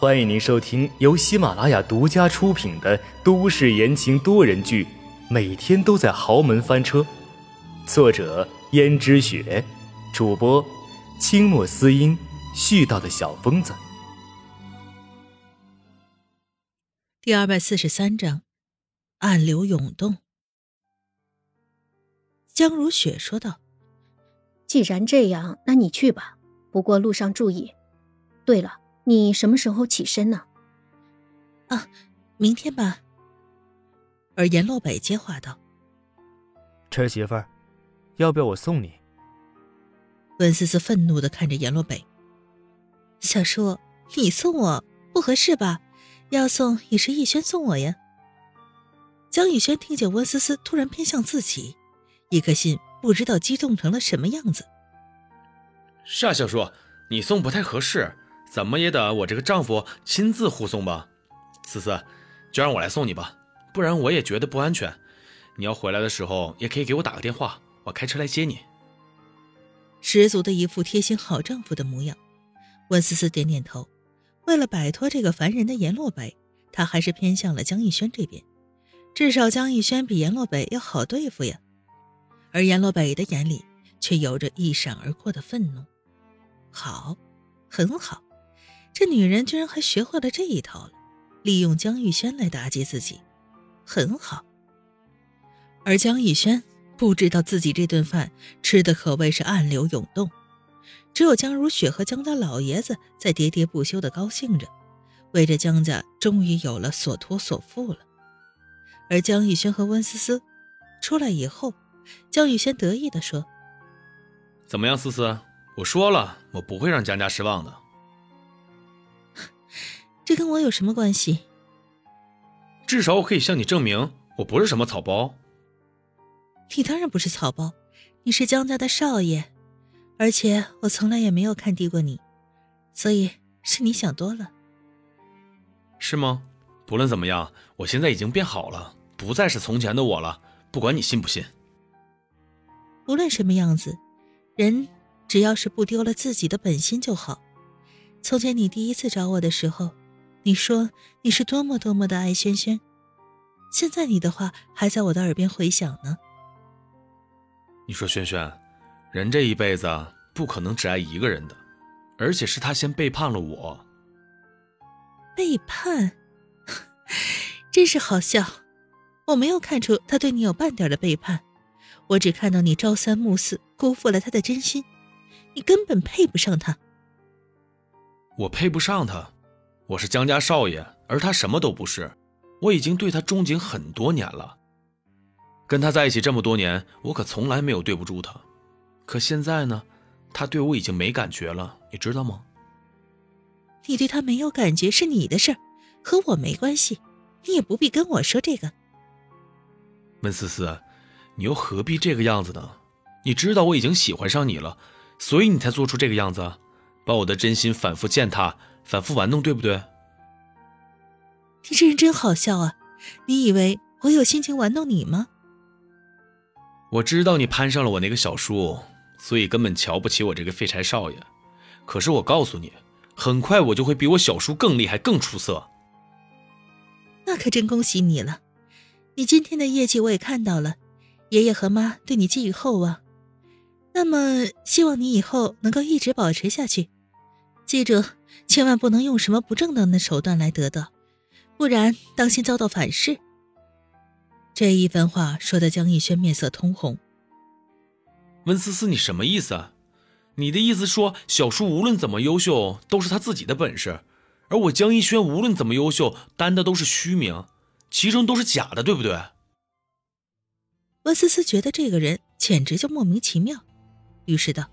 欢迎您收听由喜马拉雅独家出品的都市言情多人剧《每天都在豪门翻车》，作者：胭脂雪，主播：清墨思音，絮叨的小疯子。第二百四十三章，暗流涌动。江如雪说道：“既然这样，那你去吧。”不过路上注意。对了，你什么时候起身呢？啊，明天吧。而阎洛北接话道：“陈媳妇儿，要不要我送你？”温思思愤怒的看着阎洛北：“小叔，你送我不合适吧？要送也是逸轩送我呀。”江逸轩听见温思思突然偏向自己，一颗心不知道激动成了什么样子。是啊，小叔，你送不太合适，怎么也得我这个丈夫亲自护送吧。思思，就让我来送你吧，不然我也觉得不安全。你要回来的时候，也可以给我打个电话，我开车来接你。十足的一副贴心好丈夫的模样。温思思点点头，为了摆脱这个烦人的阎洛北，她还是偏向了江逸轩这边。至少江逸轩比阎洛北要好对付呀。而阎洛北的眼里却有着一闪而过的愤怒。好，很好，这女人居然还学会了这一套了，利用江玉轩来打击自己，很好。而江玉轩不知道自己这顿饭吃的可谓是暗流涌动，只有江如雪和江家老爷子在喋喋不休的高兴着，为这江家终于有了所托所付了。而江玉轩和温思思出来以后，江玉轩得意的说：“怎么样，思思？”我说了，我不会让江家失望的。这跟我有什么关系？至少我可以向你证明，我不是什么草包。你当然不是草包，你是江家的少爷，而且我从来也没有看低过你，所以是你想多了。是吗？不论怎么样，我现在已经变好了，不再是从前的我了。不管你信不信。无论什么样子，人。只要是不丢了自己的本心就好。从前你第一次找我的时候，你说你是多么多么的爱轩轩，现在你的话还在我的耳边回响呢。你说轩轩，人这一辈子不可能只爱一个人的，而且是他先背叛了我。背叛，真是好笑。我没有看出他对你有半点的背叛，我只看到你朝三暮四，辜负了他的真心。你根本配不上他。我配不上他，我是江家少爷，而他什么都不是。我已经对他钟情很多年了，跟他在一起这么多年，我可从来没有对不住他。可现在呢，他对我已经没感觉了，你知道吗？你对他没有感觉是你的事儿，和我没关系，你也不必跟我说这个。温思思，你又何必这个样子呢？你知道我已经喜欢上你了。所以你才做出这个样子，把我的真心反复践踏，反复玩弄，对不对？你这人真好笑啊！你以为我有心情玩弄你吗？我知道你攀上了我那个小叔，所以根本瞧不起我这个废柴少爷。可是我告诉你，很快我就会比我小叔更厉害、更出色。那可真恭喜你了！你今天的业绩我也看到了，爷爷和妈对你寄予厚望。那么，希望你以后能够一直保持下去。记住，千万不能用什么不正当的手段来得到，不然当心遭到反噬。这一番话说的江逸轩面色通红。温思思，你什么意思啊？你的意思说小叔无论怎么优秀都是他自己的本事，而我江逸轩无论怎么优秀担的都是虚名，其中都是假的，对不对？温思思觉得这个人简直就莫名其妙。于是道：“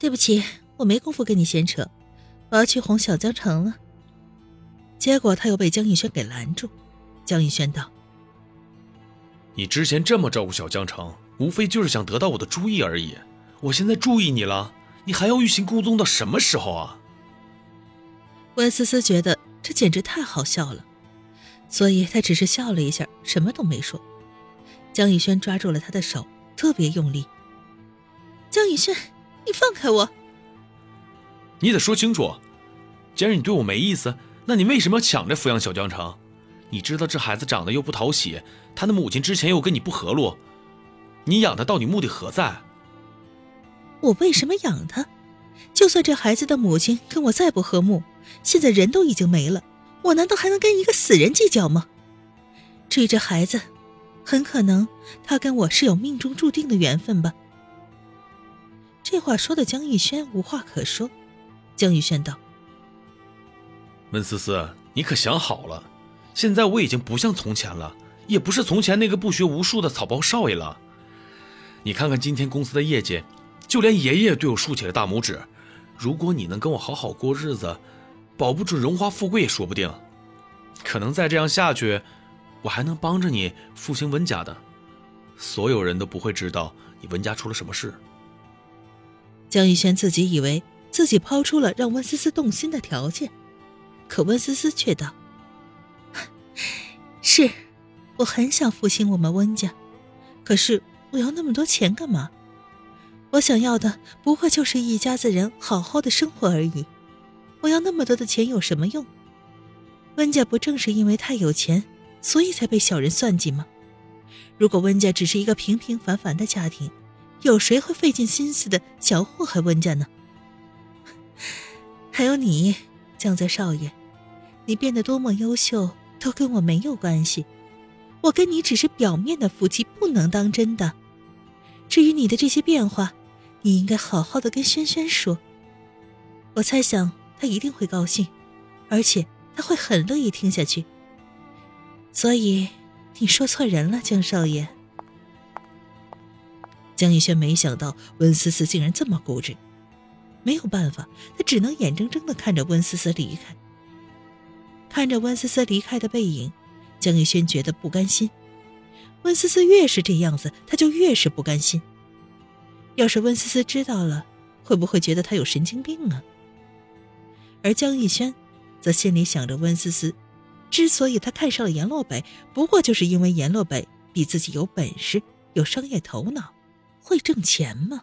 对不起，我没工夫跟你闲扯，我要去哄小江城了。”结果他又被江逸轩给拦住。江逸轩道：“你之前这么照顾小江城，无非就是想得到我的注意而已。我现在注意你了，你还要欲擒故纵到什么时候啊？”温思思觉得这简直太好笑了，所以她只是笑了一下，什么都没说。江逸轩抓住了他的手，特别用力。江逸轩，你放开我！你得说清楚，既然你对我没意思，那你为什么要抢着抚养小江城？你知道这孩子长得又不讨喜，他的母亲之前又跟你不和睦，你养他到底目的何在？我为什么养他？就算这孩子的母亲跟我再不和睦，现在人都已经没了，我难道还能跟一个死人计较吗？至于这孩子，很可能他跟我是有命中注定的缘分吧。这话说的江逸轩无话可说。江逸轩道：“温思思，你可想好了？现在我已经不像从前了，也不是从前那个不学无术的草包少爷了。你看看今天公司的业绩，就连爷爷对我竖起了大拇指。如果你能跟我好好过日子，保不准荣华富贵也说不定。可能再这样下去，我还能帮着你复兴温家的，所有人都不会知道你温家出了什么事。”江逸轩自己以为。自己抛出了让温思思动心的条件，可温思思却道：“是，我很想复兴我们温家，可是我要那么多钱干嘛？我想要的不过就是一家子人好好的生活而已。我要那么多的钱有什么用？温家不正是因为太有钱，所以才被小人算计吗？如果温家只是一个平平凡凡的家庭，有谁会费尽心思的想要祸害温家呢？”还有你，江泽少爷，你变得多么优秀，都跟我没有关系。我跟你只是表面的夫妻，不能当真的。至于你的这些变化，你应该好好的跟轩轩说。我猜想他一定会高兴，而且他会很乐意听下去。所以你说错人了，江少爷。江逸轩没想到温思思竟然这么固执。没有办法，他只能眼睁睁的看着温思思离开。看着温思思离开的背影，江逸轩觉得不甘心。温思思越是这样子，他就越是不甘心。要是温思思知道了，会不会觉得他有神经病啊？而江逸轩，则心里想着温思思，之所以他看上了阎洛北，不过就是因为阎洛北比自己有本事，有商业头脑，会挣钱吗？